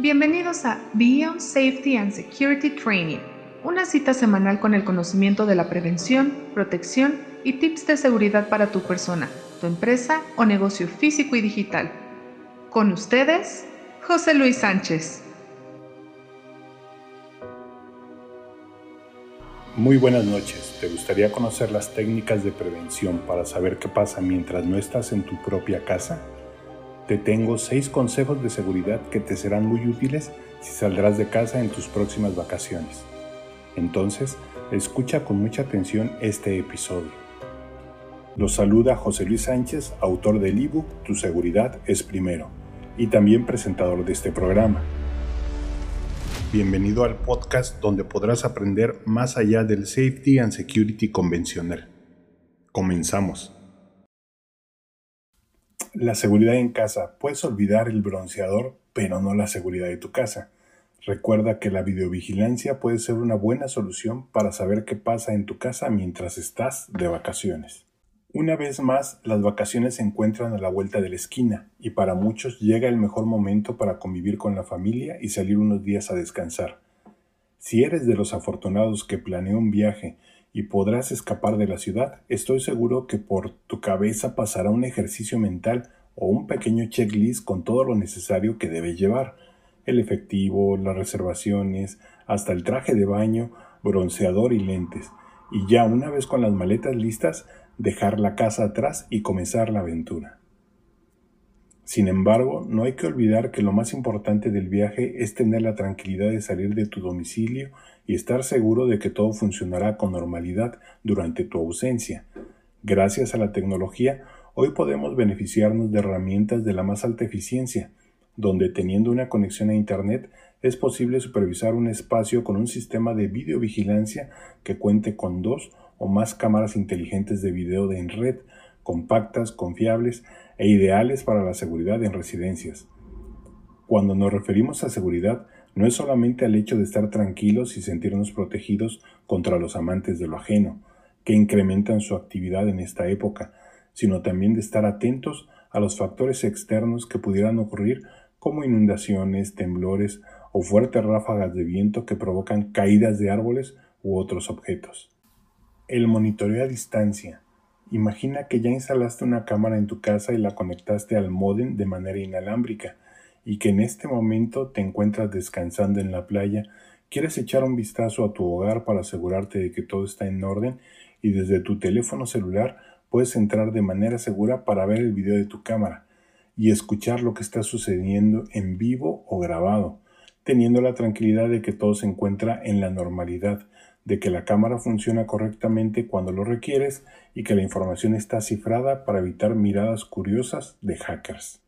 Bienvenidos a Beyond Safety and Security Training, una cita semanal con el conocimiento de la prevención, protección y tips de seguridad para tu persona, tu empresa o negocio físico y digital. Con ustedes, José Luis Sánchez. Muy buenas noches. ¿Te gustaría conocer las técnicas de prevención para saber qué pasa mientras no estás en tu propia casa? Te tengo 6 consejos de seguridad que te serán muy útiles si saldrás de casa en tus próximas vacaciones. Entonces, escucha con mucha atención este episodio. Los saluda José Luis Sánchez, autor del ebook Tu seguridad es primero y también presentador de este programa. Bienvenido al podcast donde podrás aprender más allá del safety and security convencional. Comenzamos. La seguridad en casa. Puedes olvidar el bronceador, pero no la seguridad de tu casa. Recuerda que la videovigilancia puede ser una buena solución para saber qué pasa en tu casa mientras estás de vacaciones. Una vez más, las vacaciones se encuentran a la vuelta de la esquina y para muchos llega el mejor momento para convivir con la familia y salir unos días a descansar. Si eres de los afortunados que planeó un viaje y podrás escapar de la ciudad, estoy seguro que por tu cabeza pasará un ejercicio mental o un pequeño checklist con todo lo necesario que debes llevar. El efectivo, las reservaciones, hasta el traje de baño, bronceador y lentes. Y ya una vez con las maletas listas, dejar la casa atrás y comenzar la aventura. Sin embargo, no hay que olvidar que lo más importante del viaje es tener la tranquilidad de salir de tu domicilio y estar seguro de que todo funcionará con normalidad durante tu ausencia. Gracias a la tecnología, hoy podemos beneficiarnos de herramientas de la más alta eficiencia, donde teniendo una conexión a Internet es posible supervisar un espacio con un sistema de videovigilancia que cuente con dos o más cámaras inteligentes de video de en red, compactas, confiables e ideales para la seguridad en residencias. Cuando nos referimos a seguridad, no es solamente al hecho de estar tranquilos y sentirnos protegidos contra los amantes de lo ajeno, que incrementan su actividad en esta época, sino también de estar atentos a los factores externos que pudieran ocurrir como inundaciones, temblores o fuertes ráfagas de viento que provocan caídas de árboles u otros objetos. El monitoreo a distancia Imagina que ya instalaste una cámara en tu casa y la conectaste al modem de manera inalámbrica y que en este momento te encuentras descansando en la playa, quieres echar un vistazo a tu hogar para asegurarte de que todo está en orden y desde tu teléfono celular puedes entrar de manera segura para ver el video de tu cámara y escuchar lo que está sucediendo en vivo o grabado, teniendo la tranquilidad de que todo se encuentra en la normalidad de que la cámara funciona correctamente cuando lo requieres y que la información está cifrada para evitar miradas curiosas de hackers.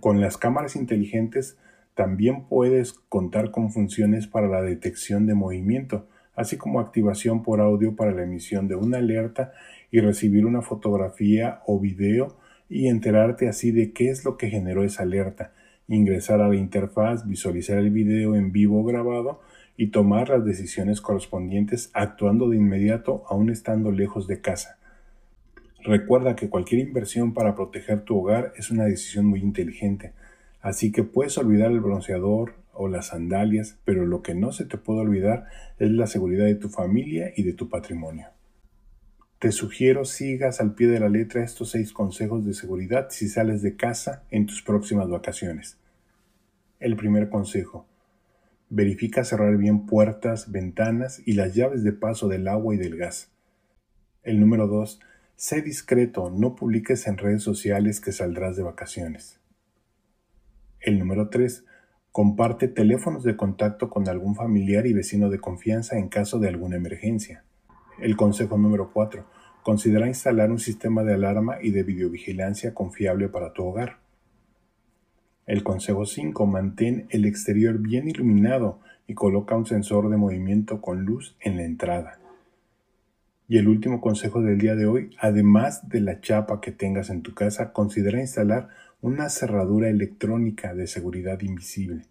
Con las cámaras inteligentes también puedes contar con funciones para la detección de movimiento, así como activación por audio para la emisión de una alerta y recibir una fotografía o video y enterarte así de qué es lo que generó esa alerta, ingresar a la interfaz, visualizar el video en vivo grabado y tomar las decisiones correspondientes actuando de inmediato aún estando lejos de casa. Recuerda que cualquier inversión para proteger tu hogar es una decisión muy inteligente, así que puedes olvidar el bronceador o las sandalias, pero lo que no se te puede olvidar es la seguridad de tu familia y de tu patrimonio. Te sugiero sigas al pie de la letra estos seis consejos de seguridad si sales de casa en tus próximas vacaciones. El primer consejo, Verifica cerrar bien puertas, ventanas y las llaves de paso del agua y del gas. El número 2. Sé discreto, no publiques en redes sociales que saldrás de vacaciones. El número 3. Comparte teléfonos de contacto con algún familiar y vecino de confianza en caso de alguna emergencia. El consejo número 4. Considera instalar un sistema de alarma y de videovigilancia confiable para tu hogar. El consejo 5. Mantén el exterior bien iluminado y coloca un sensor de movimiento con luz en la entrada. Y el último consejo del día de hoy, además de la chapa que tengas en tu casa, considera instalar una cerradura electrónica de seguridad invisible.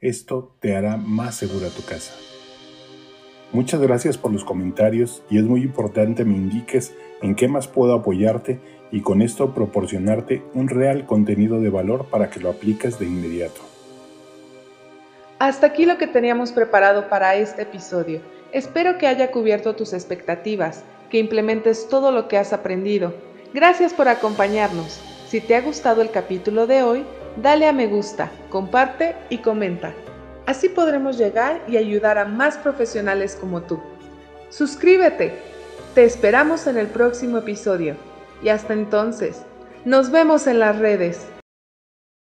Esto te hará más segura tu casa. Muchas gracias por los comentarios y es muy importante me indiques en qué más puedo apoyarte y con esto proporcionarte un real contenido de valor para que lo apliques de inmediato. Hasta aquí lo que teníamos preparado para este episodio. Espero que haya cubierto tus expectativas, que implementes todo lo que has aprendido. Gracias por acompañarnos. Si te ha gustado el capítulo de hoy, dale a me gusta, comparte y comenta. Así podremos llegar y ayudar a más profesionales como tú. Suscríbete. Te esperamos en el próximo episodio. Y hasta entonces, nos vemos en las redes.